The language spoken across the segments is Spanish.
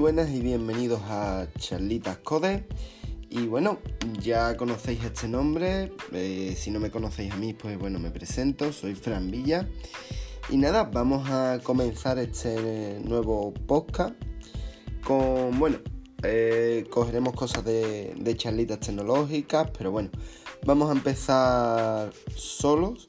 buenas y bienvenidos a Charlitas Code. Y bueno, ya conocéis este nombre, eh, si no me conocéis a mí, pues bueno, me presento, soy Fran Villa. Y nada, vamos a comenzar este nuevo podcast con, bueno, eh, cogeremos cosas de, de charlitas tecnológicas, pero bueno, vamos a empezar solos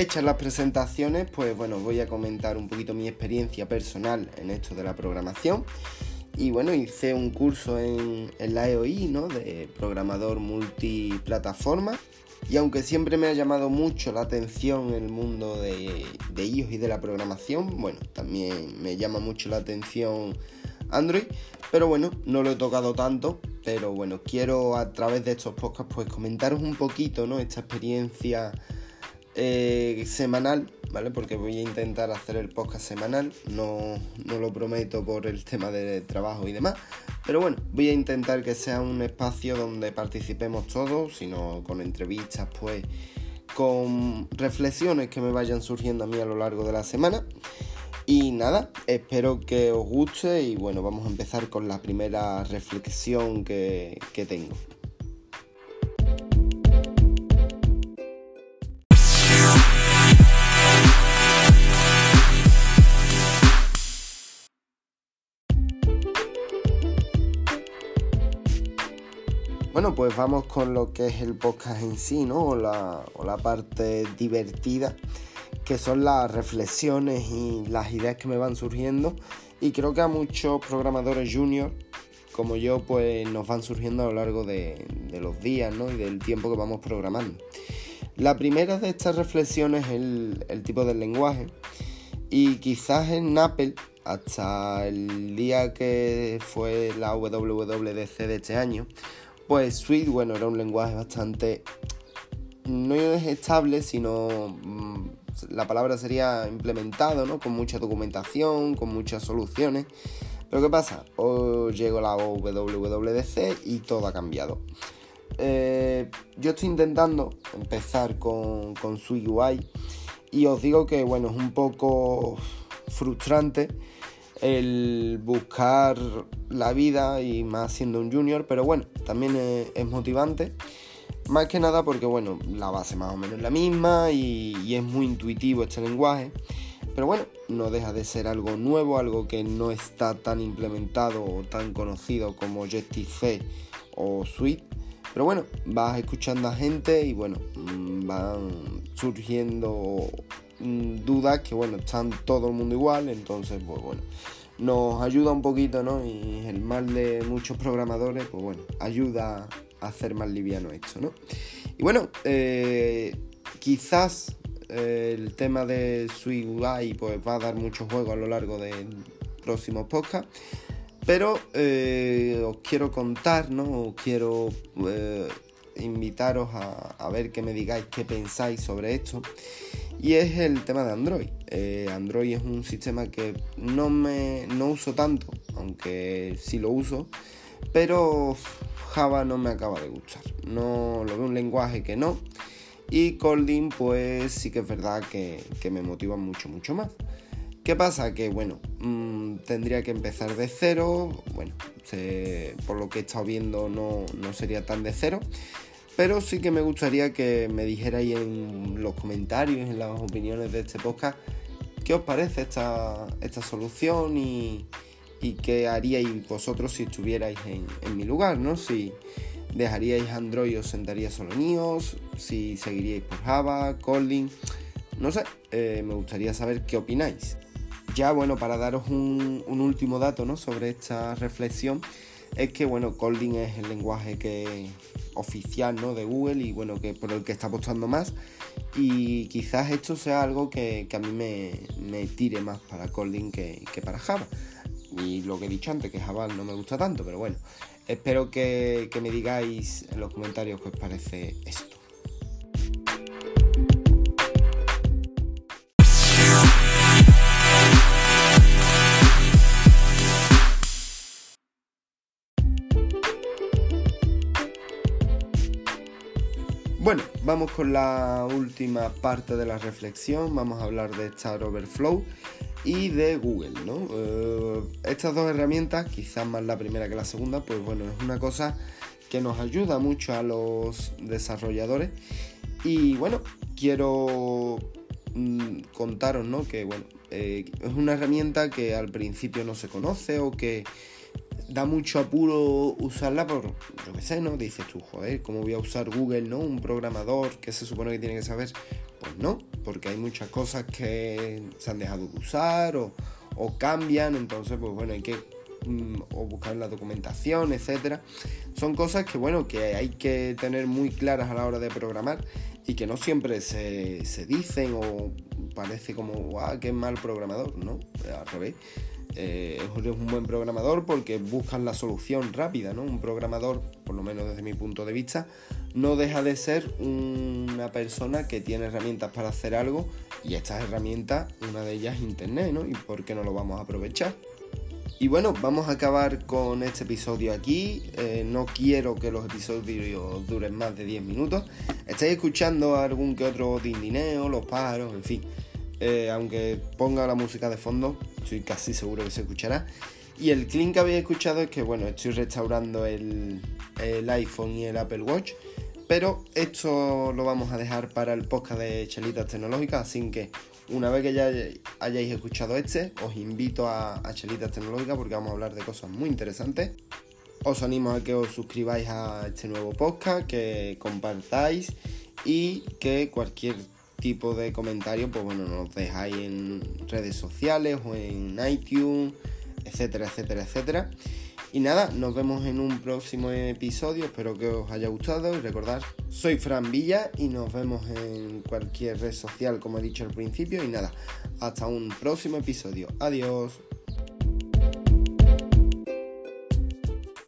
Hechas las presentaciones, pues bueno, voy a comentar un poquito mi experiencia personal en esto de la programación. Y bueno, hice un curso en, la EOI, ¿no? De programador multiplataforma. Y aunque siempre me ha llamado mucho la atención el mundo de, de iOS y de la programación, bueno, también me llama mucho la atención Android. Pero bueno, no lo he tocado tanto. Pero bueno, quiero a través de estos podcasts pues comentaros un poquito, ¿no? Esta experiencia eh, semanal, ¿vale? Porque voy a intentar hacer el podcast semanal, no, lo prometo por el tema de trabajo y demás, pero bueno, voy a intentar que sea un espacio donde participemos todos, sino con entrevistas, pues con reflexiones que me vayan surgiendo a mí a lo largo de la semana. Y nada, espero que os guste y bueno, vamos a empezar con la primera reflexión que tengo. Bueno, pues vamos con lo que es el podcast en sí, ¿no? O la, parte divertida, que son las reflexiones y las ideas que me van surgiendo. Y creo que a muchos programadores juniors, como yo, pues nos van surgiendo a lo largo de, los días, ¿no? Y del tiempo que vamos programando. La primera de estas reflexiones es el, el tipo del lenguaje. Y quizás en Apple, hasta el día que fue la WWDC de este año, pues Swift, bueno, era un lenguaje bastante... No es estable, sino mm, la palabra sería implementado, ¿no? Con mucha documentación, con muchas soluciones. Pero ¿qué pasa? Hoy llegó la WWDC y todo ha cambiado. Eh, yo estoy intentando empezar con, con Swift UI y os digo que, bueno, es un poco frustrante el buscar la vida y más siendo un junior, pero bueno, también es, motivante. Más que nada porque, bueno, la base más o menos es la misma y, es muy intuitivo este lenguaje. Pero bueno, no deja de ser algo nuevo, algo que no está tan implementado o tan conocido como Objective-C o Suite. Pero bueno, vas escuchando a gente y bueno, mm, van surgiendo mm, dudas que bueno, están todo el mundo igual, entonces pues bueno, nos ayuda un poquito, ¿no? Y el mal de muchos programadores, pues bueno, ayuda a hacer más liviano esto, ¿no? Y bueno, eh, quizás eh, el tema de Sweet UI pues va a dar mucho juego a lo largo del próximo podcast. Pero eh, os quiero contar, ¿no? Os quiero invitaros a, a ver que me digáis qué pensáis sobre esto. Y es el tema de Android. Eh, Android es un sistema que no me no uso tanto, aunque sí lo uso, pero Java no me acaba de gustar. No lo veo un lenguaje que no. Y Kotlin, pues sí que es verdad que, me motiva mucho, mucho más. ¿Qué pasa? Que bueno, mm, tendría que empezar de cero. Bueno, por lo que he estado viendo no, no sería tan de cero. Pero sí que me gustaría que me dijerais en los comentarios, en las opiniones de este podcast, qué os parece esta, solución y, qué haríais vosotros si estuvierais en, mi lugar, ¿no? Si dejaríais Android os sentaríais solo en si seguiríais por Java, Kotlin, no sé, eh, me gustaría saber qué opináis. Ya bueno, para daros un, un último dato ¿no? sobre esta reflexión, es que bueno, Kotlin es el lenguaje que oficial ¿no? de Google y bueno, que por el que está apostando más. Y quizás esto sea algo que, a mí me, tire más para Kotlin que, para Java. Y lo que he dicho antes, que Java no me gusta tanto, pero bueno, espero que, que me digáis en los comentarios qué os parece esto. Bueno, vamos con la última parte de la reflexión. Vamos a hablar de Star Overflow y de Google, ¿no? Eh, estas dos herramientas, quizás más la primera que la segunda, pues bueno, es una cosa que nos ayuda mucho a los desarrolladores. Y bueno, quiero mm, contaros, ¿no? Que bueno, eh, es una herramienta que al principio no se conoce o que da mucho apuro usarla por, yo qué sé, ¿no? Dices tú, joder, ¿cómo voy a usar Google, ¿no? Un programador que se supone que tiene que saber. Pues no, porque hay muchas cosas que se han dejado de usar o, cambian, entonces, pues bueno, hay que mm, buscar la documentación, etcétera. Son cosas que, bueno, que hay que tener muy claras a la hora de programar y que no siempre se, se dicen o parece como, guau, qué mal programador, ¿no? Al revés eh, es un buen programador porque buscan la solución rápida, ¿no? Un programador, por lo menos desde mi punto de vista, no deja de ser una persona que tiene herramientas para hacer algo y estas herramientas, una de ellas es Internet, ¿no? ¿Y por qué no lo vamos a aprovechar? Y bueno, vamos a acabar con este episodio aquí. Eh, no quiero que los episodios duren más de 10 minutos. Estáis escuchando algún que otro dindineo, los paros, en fin. Eh, aunque ponga la música de fondo, estoy casi seguro que se escuchará. Y el clean que habéis escuchado es que, bueno, estoy restaurando el, iPhone y el Apple Watch, pero esto lo vamos a dejar para el podcast de Chelitas Tecnológicas, así que una vez que ya hayáis escuchado este, os invito a, a Chelitas Tecnológicas porque vamos a hablar de cosas muy interesantes. Os animo a que os suscribáis a este nuevo podcast, que compartáis y que cualquier tipo de comentario, pues bueno, nos dejáis en redes sociales o en iTunes, etcétera, etcétera, etcétera. Y nada, nos vemos en un próximo episodio, espero que os haya gustado y recordad, soy Fran Villa y nos vemos en cualquier red social como he dicho al principio y nada, hasta un próximo episodio, adiós.